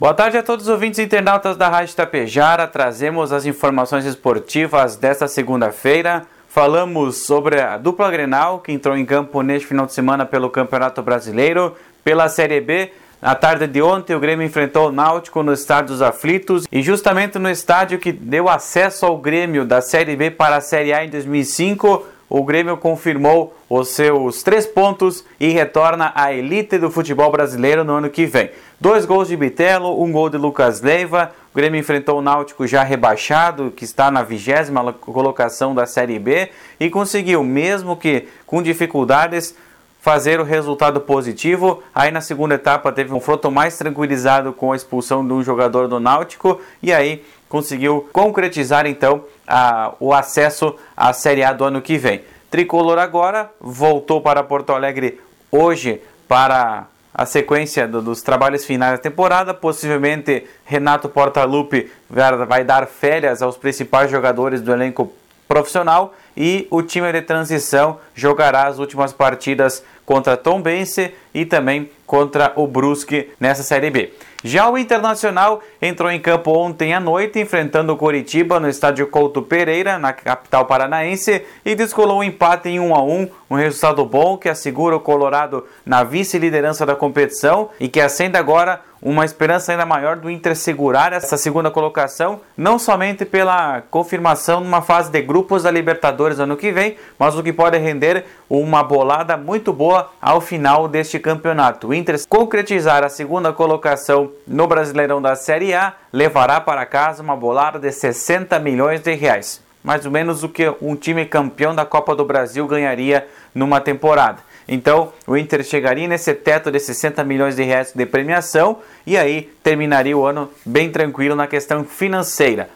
Boa tarde a todos os ouvintes e internautas da Rádio Tapejara. Trazemos as informações esportivas desta segunda-feira. Falamos sobre a dupla Grenal que entrou em campo neste final de semana pelo Campeonato Brasileiro, pela Série B. Na tarde de ontem, o Grêmio enfrentou o Náutico no Estádio dos Aflitos e justamente no estádio que deu acesso ao Grêmio da Série B para a Série A em 2005, o Grêmio confirmou os seus três pontos e retorna à elite do futebol brasileiro no ano que vem. Dois gols de Bitelo, um gol de Lucas Leiva. O Grêmio enfrentou o Náutico já rebaixado, que está na vigésima colocação da Série B, e conseguiu, mesmo que com dificuldades, fazer o resultado positivo. Aí na segunda etapa teve um confronto mais tranquilizado com a expulsão de um jogador do Náutico e aí conseguiu concretizar então a, o acesso à Série A do ano que vem. Tricolor agora voltou para Porto Alegre hoje para a sequência do, dos trabalhos finais da temporada. Possivelmente Renato Portaluppi vai, dar férias aos principais jogadores do elenco profissional e o time de transição jogará as últimas partidas contra Tom Bense e também contra o Brusque nessa Série B. Já o Internacional entrou em campo ontem à noite, enfrentando o Coritiba no estádio Couto Pereira, na capital paranaense, e descolou um empate em 1 a 1 um resultado bom que assegura o Colorado na vice-liderança da competição e que acende agora uma esperança ainda maior do Inter segurar essa segunda colocação, não somente pela confirmação numa fase de grupos da Libertadores ano que vem, mas o que pode render uma bolada muito boa ao final deste campeonato. O Inter concretizar a segunda colocação no Brasileirão da Série A levará para casa uma bolada de 60 milhões de reais, mais ou menos o que um time campeão da Copa do Brasil ganharia numa temporada. Então, o Inter chegaria nesse teto de 60 milhões de reais de premiação e aí terminaria o ano bem tranquilo na questão financeira.